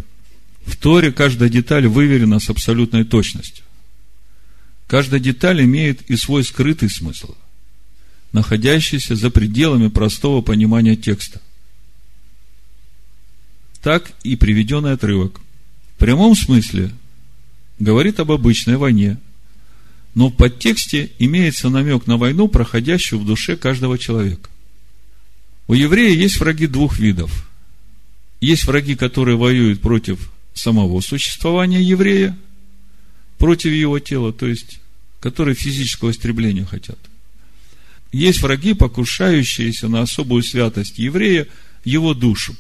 S1: в Торе каждая деталь выверена с абсолютной точностью. Каждая деталь имеет и свой скрытый смысл, находящийся за пределами простого понимания текста. Так и приведенный отрывок. В прямом смысле говорит об обычной войне, но в подтексте имеется намек на войну, проходящую в душе каждого человека. У еврея есть враги двух видов. Есть враги, которые воюют против самого существования еврея, против его тела, то есть, которые физического истребления хотят. Есть враги, покушающиеся на особую святость еврея, его душу.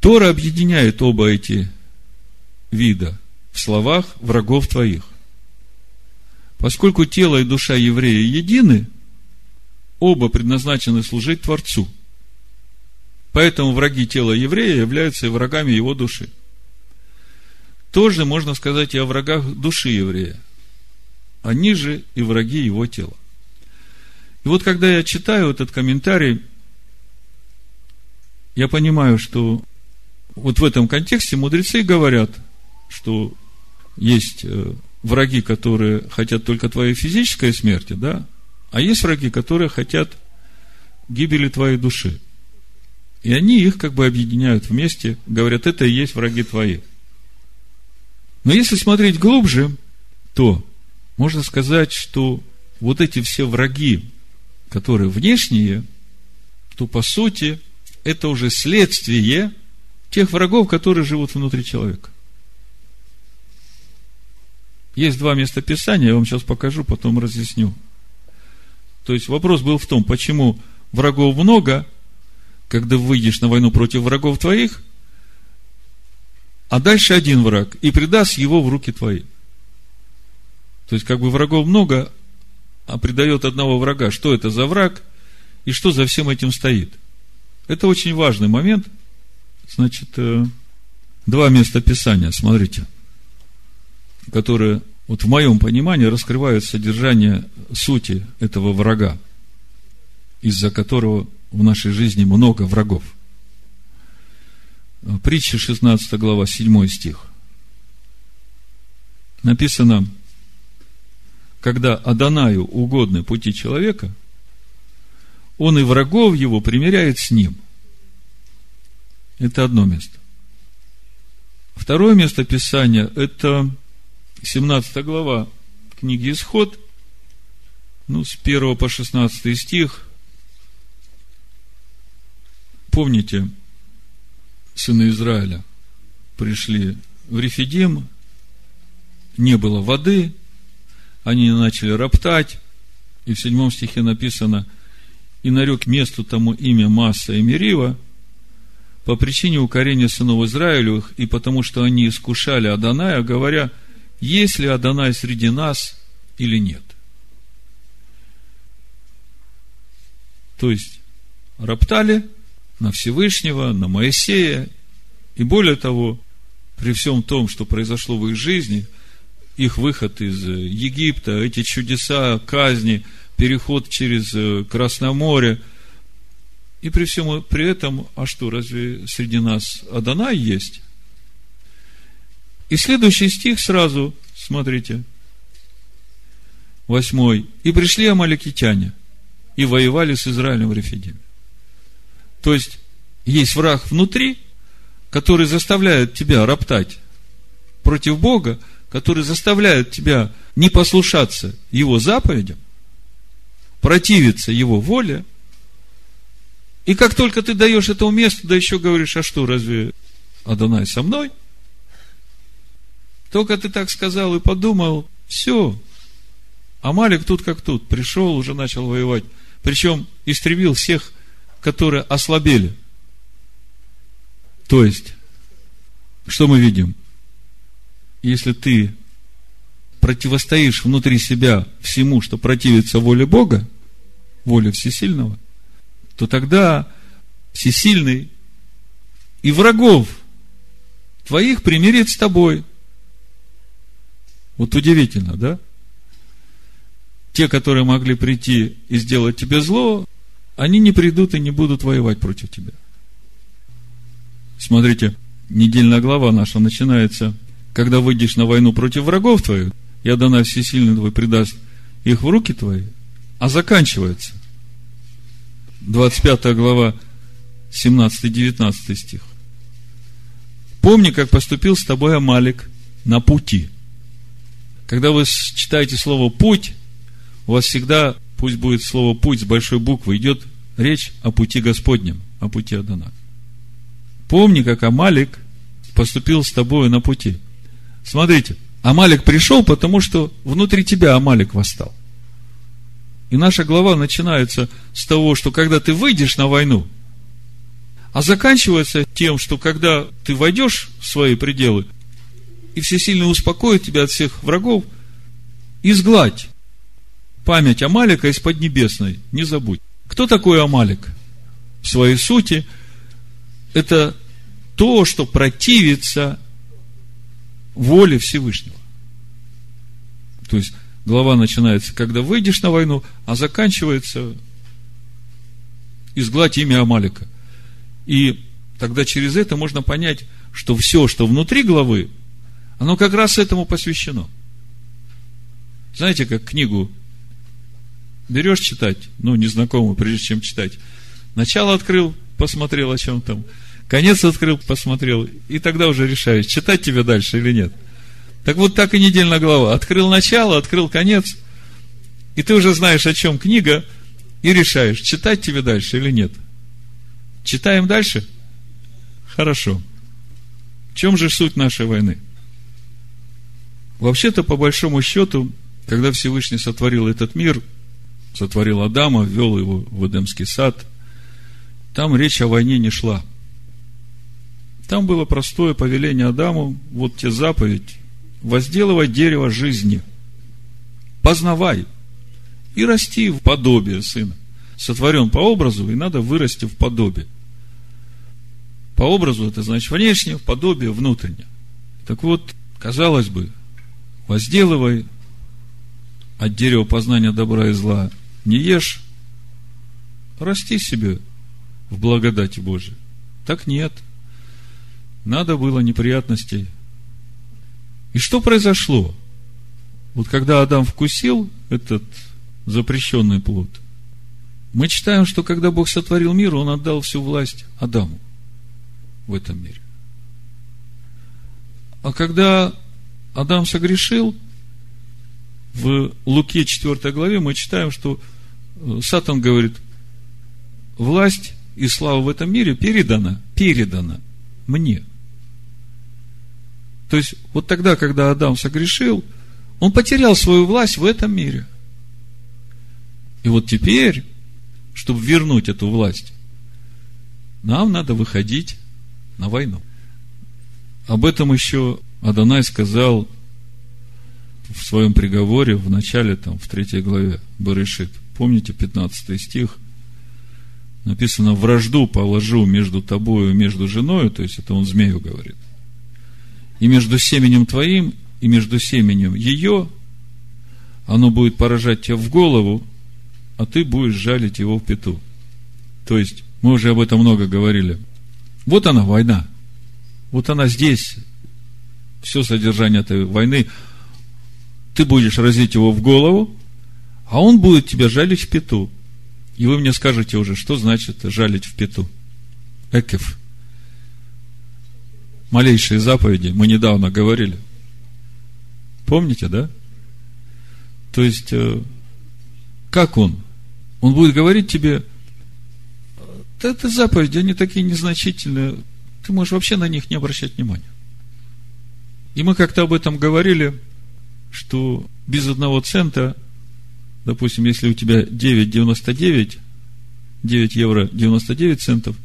S1: Тора объединяет оба эти вида в словах врагов твоих. Поскольку тело и душа еврея едины, оба предназначены служить Творцу. Поэтому враги тела еврея являются и врагами его души. Тоже можно сказать и о врагах души еврея. Они же и враги его тела. И вот когда я читаю этот комментарий, я понимаю, что вот в этом контексте мудрецы говорят, что есть э, враги, которые хотят только твоей физической смерти, да, а есть враги, которые хотят гибели твоей души. И они их как бы объединяют вместе, говорят, это и есть враги твои. Но если смотреть глубже, то можно сказать, что вот эти все враги, которые внешние, то по сути это уже следствие тех врагов, которые живут внутри человека. Есть два места Писания, я вам сейчас покажу, потом разъясню. То есть вопрос был в том, почему врагов много, когда выйдешь на войну против врагов твоих, а дальше один враг, и предаст его в руки твои. То есть, как бы врагов много, а предает одного врага. Что это за враг и что за всем этим стоит? Это очень важный момент. Значит, э, два места Писания, смотрите, которые вот в моем понимании раскрывают содержание сути этого врага, из-за которого в нашей жизни много врагов. Притча 16 глава, 7 стих. Написано, когда Адонаю угодны пути человека, он и врагов его примеряет с ним. Это одно место. Второе место Писания – это 17 глава книги Исход, ну, с 1 по 16 стих. Помните, сыны Израиля пришли в Рефидим, не было воды, они начали роптать, и в седьмом стихе написано, и нарек месту тому имя Масса и Мерива, по причине укорения сынов Израилевых, и потому что они искушали Аданая, говоря – есть ли Адонай среди нас или нет. То есть, роптали на Всевышнего, на Моисея, и более того, при всем том, что произошло в их жизни, их выход из Египта, эти чудеса, казни, переход через э, Красное море, и при всем при этом, а что, разве среди нас Адонай есть? И следующий стих сразу, смотрите, восьмой. И пришли амаликитяне и воевали с Израилем в Рефидиме. То есть, есть враг внутри, который заставляет тебя роптать против Бога, который заставляет тебя не послушаться Его заповедям, противиться Его воле. И как только ты даешь этому месту, да еще говоришь, а что, разве Адонай со мной – только ты так сказал и подумал, все. А Малик тут как тут, пришел, уже начал воевать. Причем истребил всех, которые ослабели. То есть, что мы видим? Если ты противостоишь внутри себя всему, что противится воле Бога, воле Всесильного, то тогда Всесильный и врагов твоих примирит с тобой – вот удивительно, да? Те, которые могли прийти и сделать тебе зло, они не придут и не будут воевать против тебя. Смотрите, недельная глава наша начинается, когда выйдешь на войну против врагов твоих, я дана всесильный твой предаст их в руки твои, а заканчивается 25 глава 17-19 стих. Помни, как поступил с тобой Амалик на пути – когда вы читаете слово «путь», у вас всегда, пусть будет слово «путь» с большой буквы, идет речь о пути Господнем, о пути Адана. Помни, как Амалик поступил с тобою на пути. Смотрите, Амалик пришел, потому что внутри тебя Амалик восстал. И наша глава начинается с того, что когда ты выйдешь на войну, а заканчивается тем, что когда ты войдешь в свои пределы, и все сильно успокоят тебя от всех врагов, изгладь память Амалика из Поднебесной, не забудь. Кто такой Амалик? В своей сути, это то, что противится воле Всевышнего. То есть, глава начинается, когда выйдешь на войну, а заканчивается изгладь имя Амалика. И тогда через это можно понять, что все, что внутри главы, оно как раз этому посвящено. Знаете, как книгу берешь читать, ну, незнакомую, прежде чем читать. Начало открыл, посмотрел, о чем там. Конец открыл, посмотрел. И тогда уже решаешь, читать тебе дальше или нет. Так вот так и недельная глава. Открыл начало, открыл конец. И ты уже знаешь, о чем книга, и решаешь, читать тебе дальше или нет. Читаем дальше? Хорошо. В чем же суть нашей войны? Вообще-то, по большому счету, когда Всевышний сотворил этот мир – сотворил Адама, ввел его в Эдемский сад, там речь о войне не шла. Там было простое повеление Адаму, вот те заповедь, возделывай дерево жизни, познавай и расти в подобие сына. Сотворен по образу, и надо вырасти в подобие. По образу это значит внешне, в подобие внутреннее. Так вот, казалось бы, возделывай от дерева познания добра и зла не ешь, расти себе в благодати Божией. Так нет. Надо было неприятностей. И что произошло? Вот когда Адам вкусил этот запрещенный плод, мы читаем, что когда Бог сотворил мир, Он отдал всю власть Адаму в этом мире. А когда Адам согрешил, в Луке 4 главе мы читаем, что Сатан говорит, власть и слава в этом мире передана, передана мне. То есть, вот тогда, когда Адам согрешил, он потерял свою власть в этом мире. И вот теперь, чтобы вернуть эту власть, нам надо выходить на войну. Об этом еще Адонай сказал в своем приговоре в начале, там, в третьей главе Барышит – Помните 15 стих? Написано, вражду положу между тобою и между женою, то есть это он змею говорит. И между семенем твоим, и между семенем ее, оно будет поражать тебя в голову, а ты будешь жалить его в пету. То есть, мы уже об этом много говорили. Вот она, война. Вот она здесь. Все содержание этой войны. Ты будешь разить его в голову, а он будет тебя жалить в пету. И вы мне скажете уже, что значит жалить в пету. Экев. Малейшие заповеди, мы недавно говорили. Помните, да? То есть, э, как он? Он будет говорить тебе, да это заповеди, они такие незначительные, ты можешь вообще на них не обращать внимания. И мы как-то об этом говорили, что без одного цента допустим, если у тебя 9,99, 9 евро 99 центов,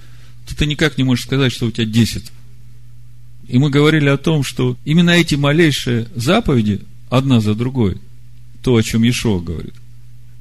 S1: то ты никак не можешь сказать, что у тебя 10. И мы говорили о том, что именно эти малейшие заповеди, одна за другой, то, о чем Ешо говорит,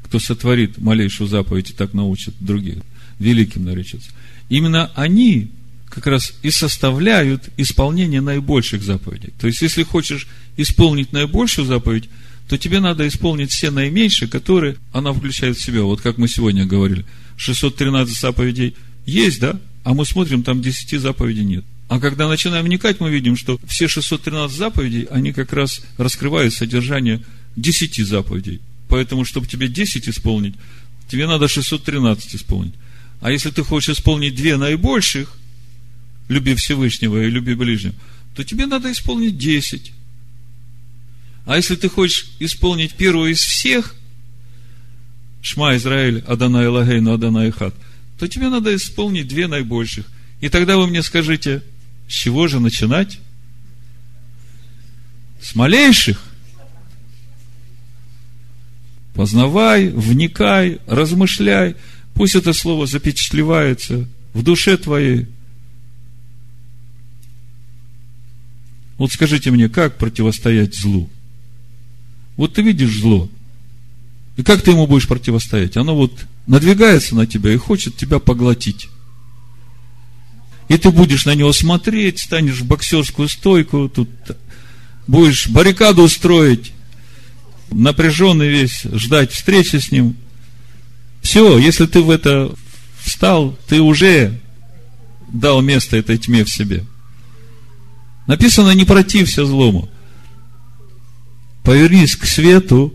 S1: кто сотворит малейшую заповедь и так научит других, великим наречется. Именно они как раз и составляют исполнение наибольших заповедей. То есть, если хочешь исполнить наибольшую заповедь, то тебе надо исполнить все наименьшие, которые она включает в себя. Вот как мы сегодня говорили, 613 заповедей есть, да? А мы смотрим, там 10 заповедей нет. А когда начинаем вникать, мы видим, что все 613 заповедей, они как раз раскрывают содержание 10 заповедей. Поэтому, чтобы тебе 10 исполнить, тебе надо 613 исполнить. А если ты хочешь исполнить две наибольших, люби Всевышнего и люби ближнего, то тебе надо исполнить 10. А если ты хочешь исполнить первую из всех, Шма Израиль, Адана Элагейну, Адана Ихат, то тебе надо исполнить две наибольших. И тогда вы мне скажите, с чего же начинать? С малейших. Познавай, вникай, размышляй. Пусть это слово запечатлевается в душе твоей. Вот скажите мне, как противостоять злу? Вот ты видишь зло, и как ты ему будешь противостоять? Оно вот надвигается на тебя и хочет тебя поглотить. И ты будешь на него смотреть, станешь в боксерскую стойку, тут будешь баррикаду устроить, напряженный весь, ждать встречи с ним. Все, если ты в это встал, ты уже дал место этой тьме в себе. Написано, не протився злому. Повернись к свету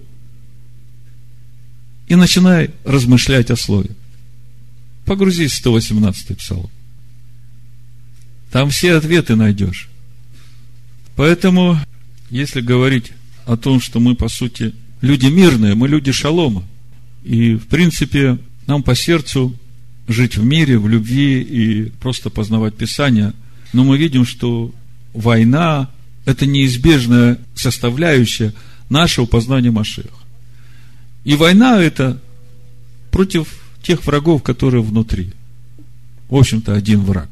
S1: и начинай размышлять о слове. Погрузись в 118 псалом. Там все ответы найдешь. Поэтому, если говорить о том, что мы, по сути, люди мирные, мы люди шалома. И, в принципе, нам по сердцу жить в мире, в любви и просто познавать Писание. Но мы видим, что война – это неизбежная составляющая нашего познания Машеха. И война – это против тех врагов, которые внутри. В общем-то, один враг.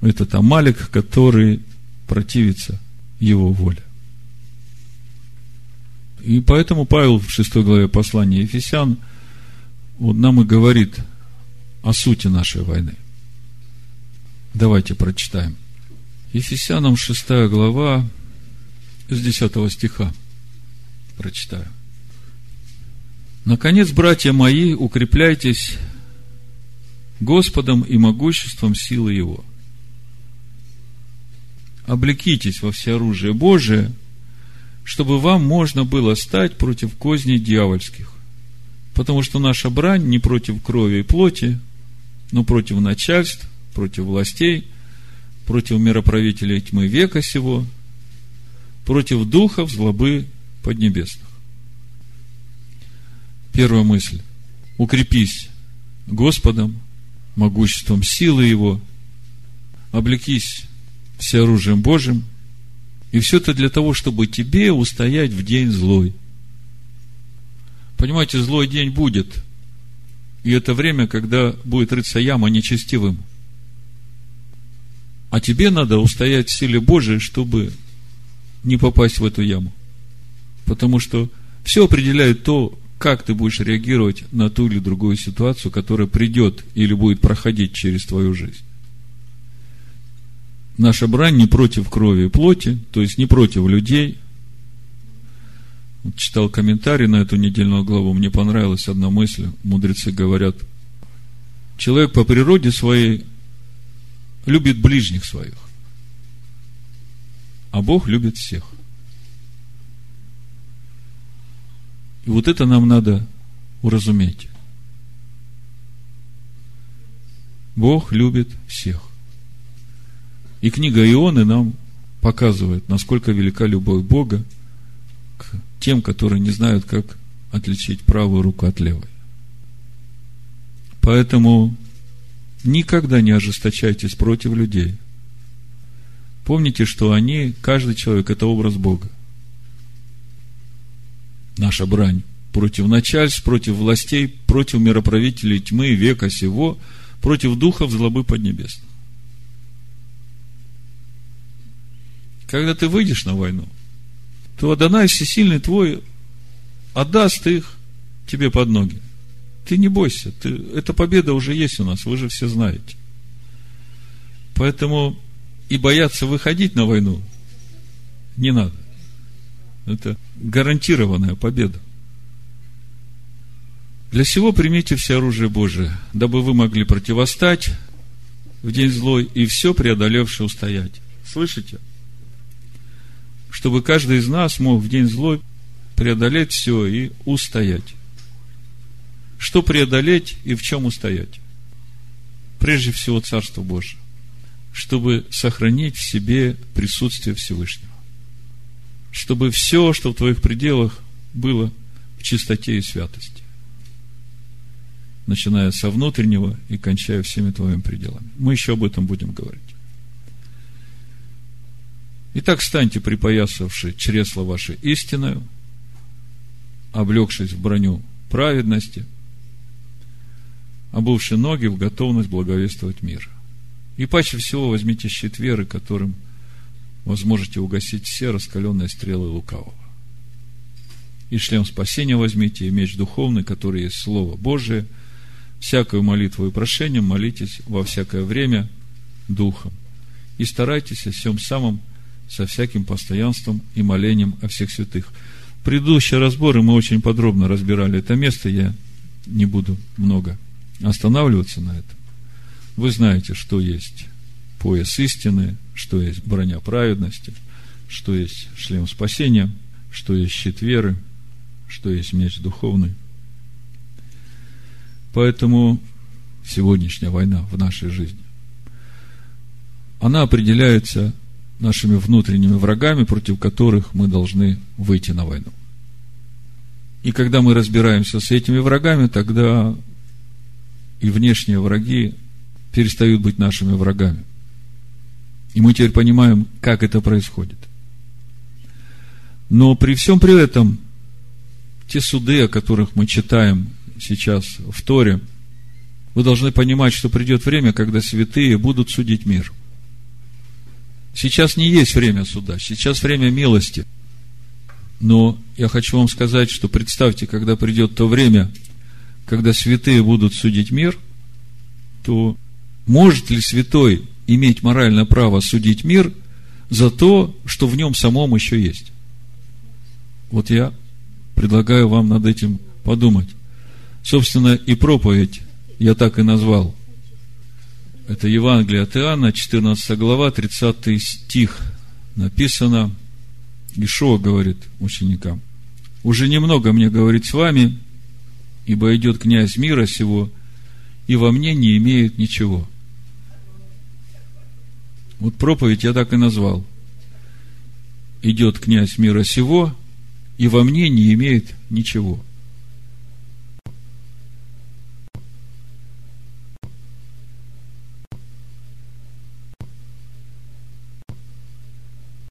S1: Это там Малик, который противится его воле. И поэтому Павел в 6 главе послания Ефесян вот нам и говорит о сути нашей войны. Давайте прочитаем. Ефесянам 6 глава с 10 стиха прочитаю. Наконец, братья мои, укрепляйтесь Господом и могуществом силы Его. Облекитесь во всеоружие Божие, чтобы вам можно было стать против козней дьявольских. Потому что наша брань не против крови и плоти, но против начальств, против властей – против мироправителей тьмы века сего, против духов злобы поднебесных. Первая мысль. Укрепись Господом, могуществом силы Его, облекись всеоружием Божьим, и все это для того, чтобы тебе устоять в день злой. Понимаете, злой день будет. И это время, когда будет рыться яма нечестивым – а тебе надо устоять в силе Божией, чтобы не попасть в эту яму. Потому что все определяет то, как ты будешь реагировать на ту или другую ситуацию, которая придет или будет проходить через твою жизнь. Наша брань не против крови и плоти, то есть не против людей. Вот читал комментарий на эту недельную главу, мне понравилась одна мысль. Мудрецы говорят, человек по природе своей любит ближних своих, а Бог любит всех. И вот это нам надо уразуметь. Бог любит всех. И книга Ионы нам показывает, насколько велика любовь Бога к тем, которые не знают, как отличить правую руку от левой. Поэтому Никогда не ожесточайтесь против людей. Помните, что они, каждый человек, это образ Бога. Наша брань против начальств, против властей, против мироправителей тьмы века сего, против духов злобы поднебесных. Когда ты выйдешь на войну, то Адонай Всесильный твой отдаст их тебе под ноги. Ты не бойся, ты, эта победа уже есть у нас, вы же все знаете. Поэтому и бояться выходить на войну не надо. Это гарантированная победа. Для всего примите все оружие Божие, дабы вы могли противостать в день злой и все преодолевшее устоять. Слышите? Чтобы каждый из нас мог в день злой преодолеть все и устоять. Что преодолеть и в чем устоять? Прежде всего Царство Божие, чтобы сохранить в себе присутствие Всевышнего. чтобы все, что в твоих пределах, было в чистоте и святости. Начиная со внутреннего и кончая всеми твоими пределами. Мы еще об этом будем говорить. Итак, станьте припоясавши чресло ваше истинную, облегшись в броню праведности, обувши ноги в готовность благовествовать мир. И паче всего возьмите щит веры, которым возможете угасить все раскаленные стрелы лукавого. И шлем спасения возьмите, и меч духовный, который есть Слово Божие. Всякую молитву и прошением молитесь во всякое время Духом. И старайтесь о всем самом со всяким постоянством и молением о всех святых. Предыдущие разборы мы очень подробно разбирали это место, я не буду много останавливаться на этом. Вы знаете, что есть пояс истины, что есть броня праведности, что есть шлем спасения, что есть щит веры, что есть меч духовный. Поэтому сегодняшняя война в нашей жизни, она определяется нашими внутренними врагами, против которых мы должны выйти на войну. И когда мы разбираемся с этими врагами, тогда и внешние враги перестают быть нашими врагами. И мы теперь понимаем, как это происходит. Но при всем при этом, те суды, о которых мы читаем сейчас в Торе, вы должны понимать, что придет время, когда святые будут судить мир – Сейчас не есть время суда, сейчас время милости. Но я хочу вам сказать, что представьте, когда придет то время, когда святые будут судить мир, то может ли святой иметь моральное право судить мир за то, что в нем самом еще есть? Вот я предлагаю вам над этим подумать. Собственно, и проповедь я так и назвал – это Евангелие от Иоанна, 14 глава, 30 стих. Написано, Ишуа говорит ученикам, «Уже немного мне говорить с вами, ибо идет князь мира сего, и во мне не имеет ничего». Вот проповедь я так и назвал. Идет князь мира сего, и во мне не имеет ничего –